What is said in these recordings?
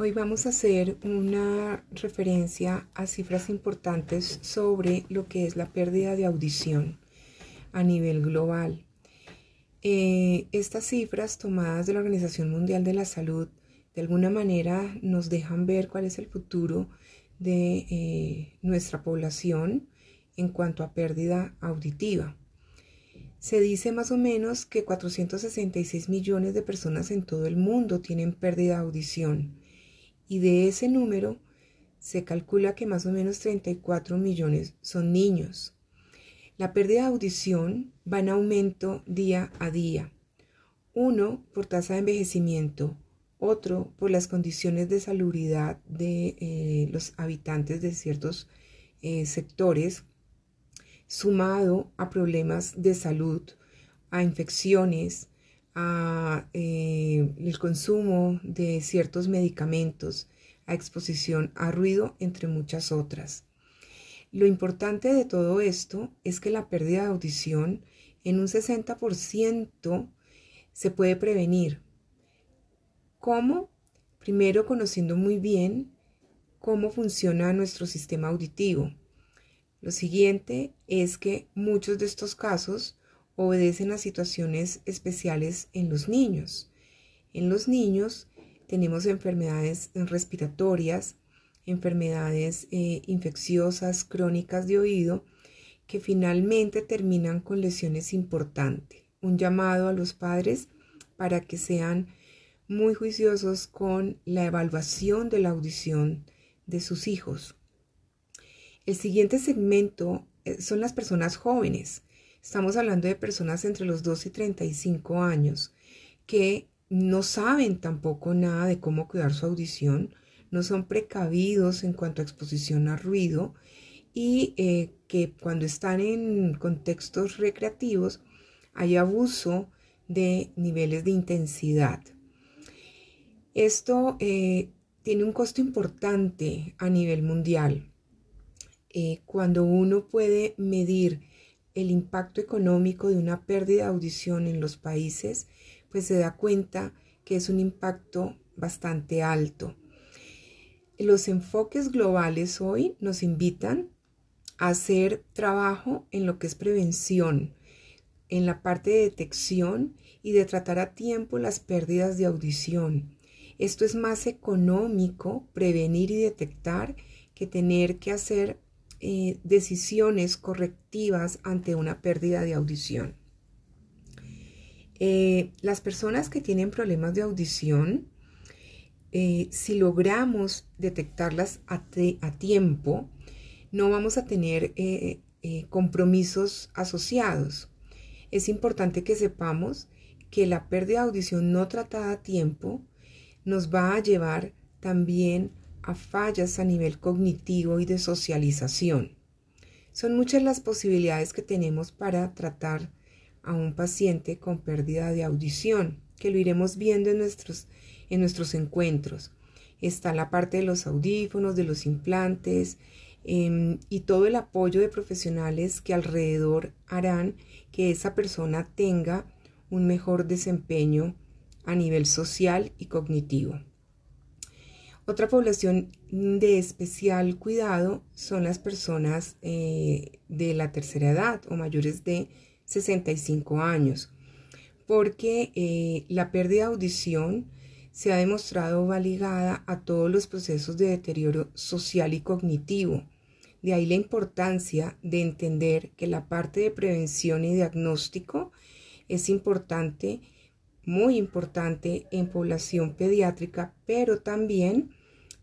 Hoy vamos a hacer una referencia a cifras importantes sobre lo que es la pérdida de audición a nivel global. Eh, estas cifras tomadas de la Organización Mundial de la Salud de alguna manera nos dejan ver cuál es el futuro de eh, nuestra población en cuanto a pérdida auditiva. Se dice más o menos que 466 millones de personas en todo el mundo tienen pérdida de audición y de ese número se calcula que más o menos 34 millones son niños. La pérdida de audición va en aumento día a día. Uno, por tasa de envejecimiento, otro, por las condiciones de salubridad de eh, los habitantes de ciertos eh, sectores, sumado a problemas de salud, a infecciones, a eh, el consumo de ciertos medicamentos, a exposición a ruido, entre muchas otras. Lo importante de todo esto es que la pérdida de audición en un 60% se puede prevenir. ¿Cómo? Primero conociendo muy bien cómo funciona nuestro sistema auditivo. Lo siguiente es que muchos de estos casos obedecen a situaciones especiales en los niños. En los niños tenemos enfermedades respiratorias, enfermedades eh, infecciosas crónicas de oído que finalmente terminan con lesiones importantes. Un llamado a los padres para que sean muy juiciosos con la evaluación de la audición de sus hijos. El siguiente segmento eh, son las personas jóvenes. Estamos hablando de personas entre los 2 y 35 años que no saben tampoco nada de cómo cuidar su audición, no son precavidos en cuanto a exposición a ruido y eh, que cuando están en contextos recreativos hay abuso de niveles de intensidad. Esto eh, tiene un costo importante a nivel mundial. Eh, cuando uno puede medir el impacto económico de una pérdida de audición en los países, pues se da cuenta que es un impacto bastante alto. Los enfoques globales hoy nos invitan a hacer trabajo en lo que es prevención, en la parte de detección y de tratar a tiempo las pérdidas de audición. Esto es más económico prevenir y detectar que tener que hacer eh, decisiones correctivas ante una pérdida de audición. Eh, las personas que tienen problemas de audición, eh, si logramos detectarlas a, tiempo, no vamos a tener compromisos asociados. Es importante que sepamos que la pérdida de audición no tratada a tiempo nos va a llevar también a fallas a nivel cognitivo y de socialización. Son muchas las posibilidades que tenemos para tratar a un paciente con pérdida de audición, que lo iremos viendo en nuestros, en nuestros encuentros. Está la parte de los audífonos, de los implantes em, y todo el apoyo de profesionales que alrededor harán que esa persona tenga un mejor desempeño a nivel social y cognitivo. Otra población de especial cuidado son las personas eh, de la tercera edad o mayores de 65 años, porque eh, la pérdida de audición se ha demostrado va ligada a todos los procesos de deterioro social y cognitivo. De ahí la importancia de entender que la parte de prevención y diagnóstico es importante, muy importante en población pediátrica, pero también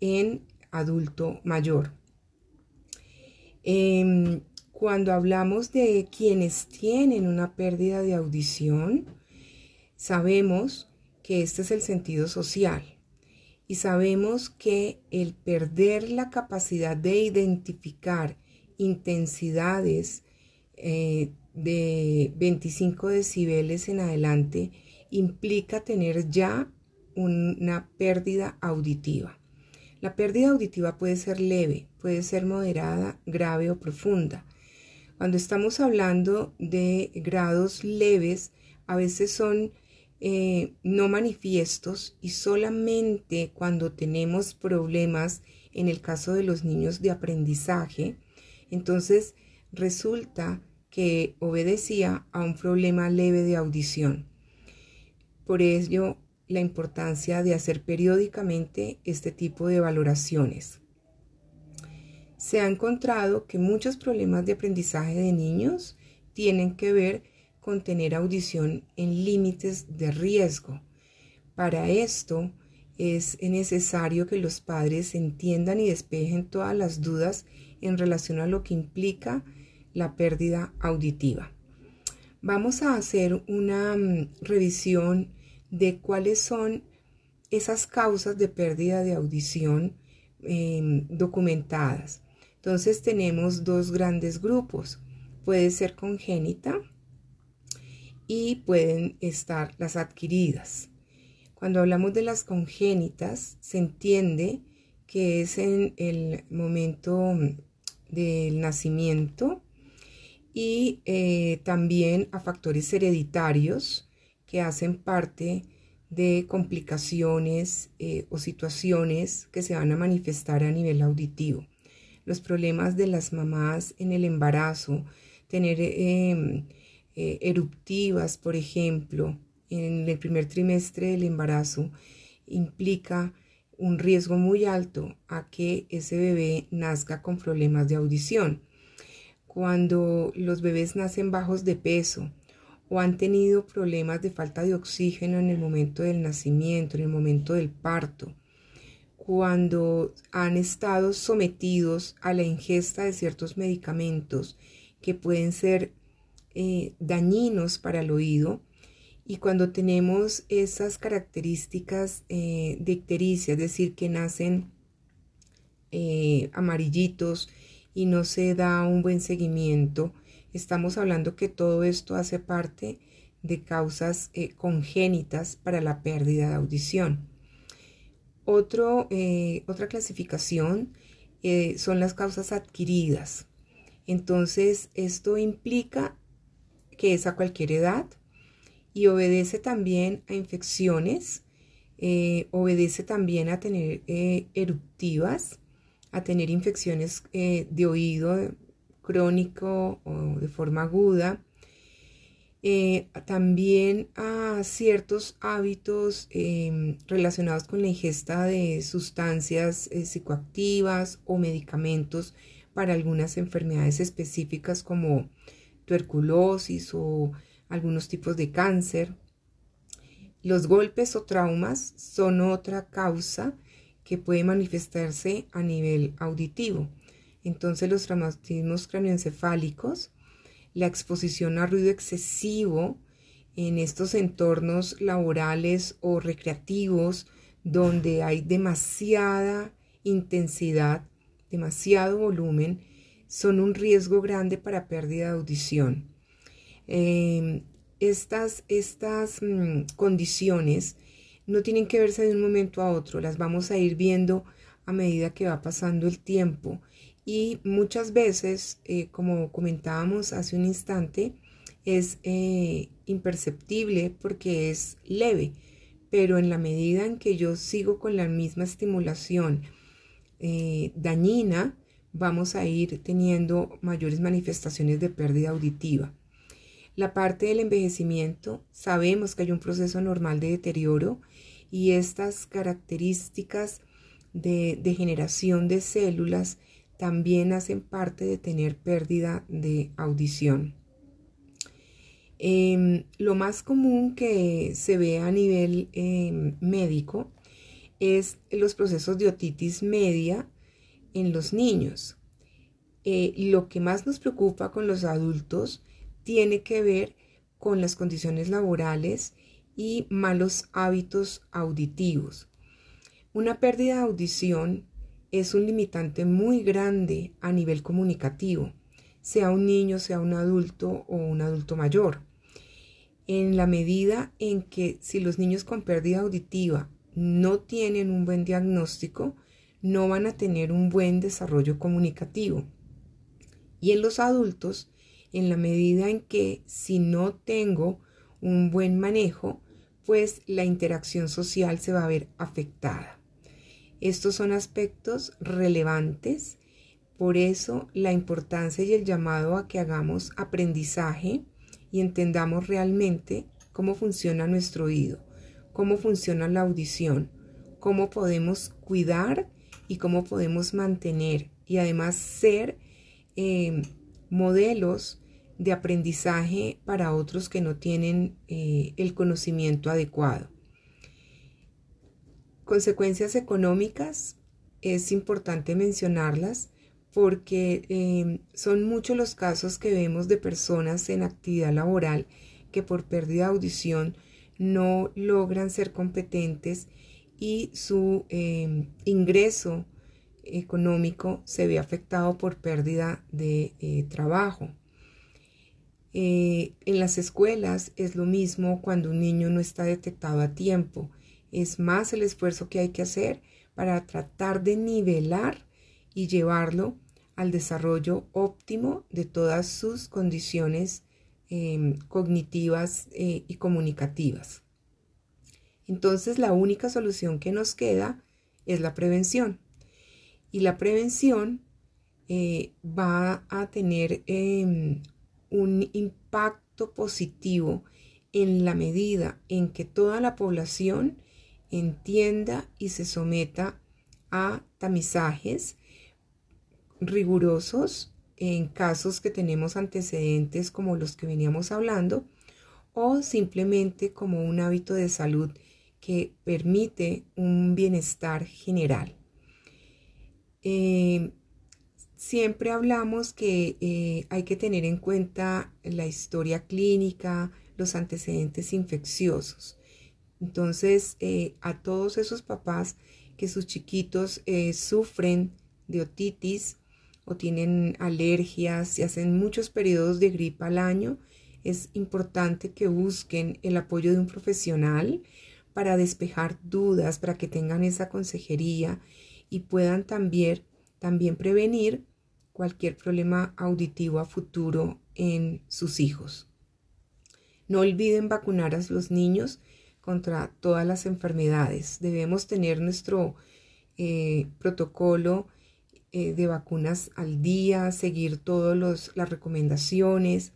en adulto mayor. Em, cuando hablamos de quienes tienen una pérdida de audición, sabemos que este es el sentido social y sabemos que el perder la capacidad de identificar intensidades eh, de 25 decibeles en adelante implica tener ya una pérdida auditiva. La pérdida auditiva puede ser leve, puede ser moderada, grave o profunda. Cuando estamos hablando de grados leves, a veces son eh, no manifiestos y solamente cuando tenemos problemas en el caso de los niños de aprendizaje, entonces resulta que obedecía a un problema leve de audición. Por ello, la importancia de hacer periódicamente este tipo de valoraciones. Se ha encontrado que muchos problemas de aprendizaje de niños tienen que ver con tener audición en límites de riesgo. Para esto es necesario que los padres entiendan y despejen todas las dudas en relación a lo que implica la pérdida auditiva. Vamos a hacer una mm, revisión de cuáles son esas causas de pérdida de audición em, documentadas. Entonces tenemos dos grandes grupos. Puede ser congénita y pueden estar las adquiridas. Cuando hablamos de las congénitas, se entiende que es en el momento del nacimiento y eh, también a factores hereditarios que hacen parte de complicaciones eh, o situaciones que se van a manifestar a nivel auditivo. Los problemas de las mamás en el embarazo, tener em, eh, eruptivas, por ejemplo, en el primer trimestre del embarazo, implica un riesgo muy alto a que ese bebé nazca con problemas de audición. Cuando los bebés nacen bajos de peso, o han tenido problemas de falta de oxígeno en el momento del nacimiento, en el momento del parto, cuando han estado sometidos a la ingesta de ciertos medicamentos que pueden ser eh, dañinos para el oído, y cuando tenemos esas características eh, de ictericia, es decir, que nacen eh, amarillitos y no se da un buen seguimiento, Estamos hablando que todo esto hace parte de causas eh, congénitas para la pérdida de audición. Eh, otra clasificación eh, son las causas adquiridas. Entonces, esto implica que es a cualquier edad y obedece también a infecciones, obedece también a tener eruptivas, a tener infecciones de oído crónico o de forma aguda, eh, también a ciertos hábitos em, relacionados con la ingesta de sustancias eh, psicoactivas o medicamentos para algunas enfermedades específicas como tuberculosis o algunos tipos de cáncer. Los golpes o traumas son otra causa que puede manifestarse a nivel auditivo. Entonces los traumatismos cranioencefálicos, la exposición a ruido excesivo en estos entornos laborales o recreativos donde hay demasiada intensidad, demasiado volumen, son un riesgo grande para pérdida de audición. Em, estas estas mm, condiciones no tienen que verse de un momento a otro, las vamos a ir viendo a medida que va pasando el tiempo y muchas veces, eh, como comentábamos hace un instante, es eh, imperceptible porque es leve, pero en la medida en que yo sigo con la misma estimulación eh, dañina, vamos a ir teniendo mayores manifestaciones de pérdida auditiva. La parte del envejecimiento, sabemos que hay un proceso normal de deterioro y estas características de degeneración de células también hacen parte de tener pérdida de audición. Em, lo más común que se ve a nivel em, médico es los procesos de otitis media en los niños. Eh, lo que más nos preocupa con los adultos tiene que ver con las condiciones laborales y malos hábitos auditivos. Una pérdida de audición es un limitante muy grande a nivel comunicativo, sea un niño, sea un adulto o un adulto mayor. En la medida en que si los niños con pérdida auditiva no tienen un buen diagnóstico, no van a tener un buen desarrollo comunicativo. Y en los adultos, en la medida en que si no tengo un buen manejo, pues la interacción social se va a ver afectada. Estos son aspectos relevantes, por eso la importancia y el llamado a que hagamos aprendizaje y entendamos realmente cómo funciona nuestro oído, cómo funciona la audición, cómo podemos cuidar y cómo podemos mantener y además ser eh, modelos de aprendizaje para otros que no tienen eh, el conocimiento adecuado. Consecuencias económicas, es importante mencionarlas porque em, son muchos los casos que vemos de personas en actividad laboral que por pérdida de audición no logran ser competentes y su em, ingreso económico se ve afectado por pérdida de eh, trabajo. Eh, en las escuelas es lo mismo cuando un niño no está detectado a tiempo es más el esfuerzo que hay que hacer para tratar de nivelar y llevarlo al desarrollo óptimo de todas sus condiciones em, cognitivas eh, y comunicativas. Entonces la única solución que nos queda es la prevención. Y la prevención eh, va a tener em, un impacto positivo en la medida en que toda la población entienda y se someta a tamizajes rigurosos en casos que tenemos antecedentes como los que veníamos hablando o simplemente como un hábito de salud que permite un bienestar general. Eh, siempre hablamos que eh, hay que tener en cuenta la historia clínica, los antecedentes infecciosos. Entonces, eh, a todos esos papás que sus chiquitos eh, sufren de otitis o tienen alergias y hacen muchos periodos de gripa al año, es importante que busquen el apoyo de un profesional para despejar dudas, para que tengan esa consejería y puedan también, también prevenir cualquier problema auditivo a futuro en sus hijos. No olviden vacunar a los niños contra todas las enfermedades. Debemos tener nuestro eh, protocolo eh, de vacunas al día, seguir todas las recomendaciones.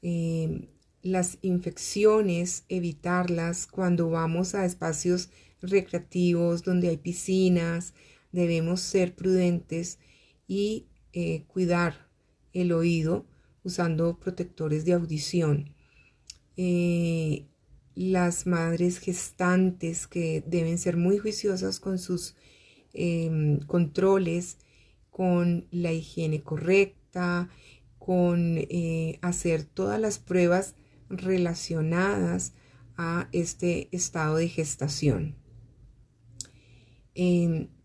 Eh, las infecciones, evitarlas cuando vamos a espacios recreativos donde hay piscinas. Debemos ser prudentes y cuidar el oído usando protectores de audición las madres gestantes que deben ser muy juiciosas con sus em, controles, con la higiene correcta, con eh, hacer todas las pruebas relacionadas a este estado de gestación.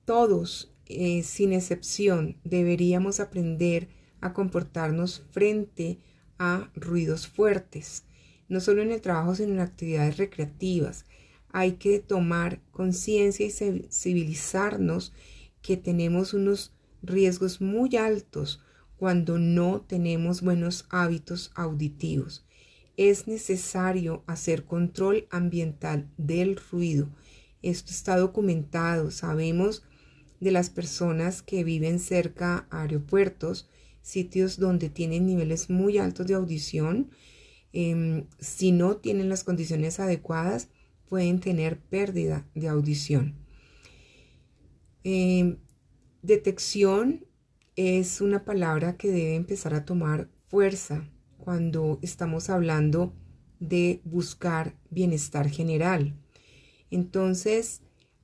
Todos, eh, sin excepción, deberíamos aprender a comportarnos frente a ruidos fuertes no solo en el trabajo, sino en actividades recreativas. Hay que tomar conciencia y civilizarnos que tenemos unos riesgos muy altos cuando no tenemos buenos hábitos auditivos. Es necesario hacer control ambiental del ruido. Esto está documentado. Sabemos de las personas que viven cerca a aeropuertos, sitios donde tienen niveles muy altos de audición, Em, si no tienen las condiciones adecuadas, pueden tener pérdida de audición. Em, detección es una palabra que debe empezar a tomar fuerza cuando estamos hablando de buscar bienestar general. Entonces,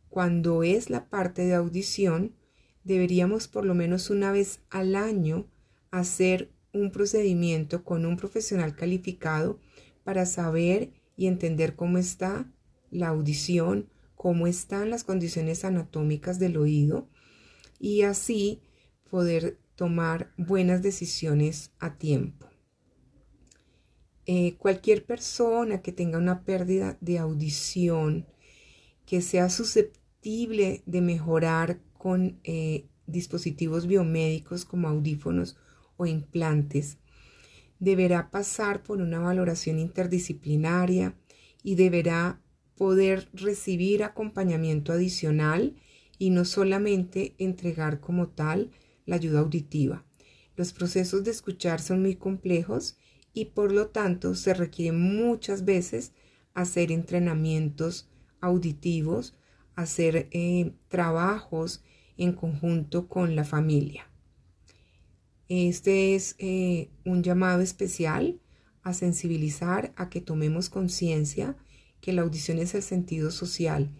cuando es la parte de audición, deberíamos por lo menos una vez al año hacer un procedimiento con un profesional calificado para saber y entender cómo está la audición, cómo están las condiciones anatómicas del oído y así poder tomar buenas decisiones a tiempo. Eh, cualquier persona que tenga una pérdida de audición, que sea susceptible de mejorar con eh, dispositivos biomédicos como audífonos o implantes. Deberá pasar por una valoración interdisciplinaria y deberá poder recibir acompañamiento adicional y no solamente entregar como tal la ayuda auditiva. Los procesos de escuchar son muy complejos y por lo tanto se requiere muchas veces hacer entrenamientos auditivos, hacer eh, trabajos en conjunto con la familia. Este es eh, un llamado especial a sensibilizar a que tomemos conciencia que la audición es el sentido social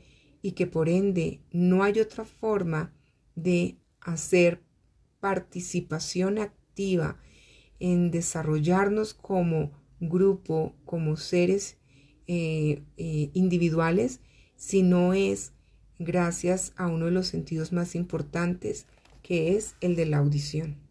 y que por ende no hay otra forma de hacer participación activa en desarrollarnos como grupo, como seres eh, eh, individuales, si no es gracias a uno de los sentidos más importantes, que es el de la audición.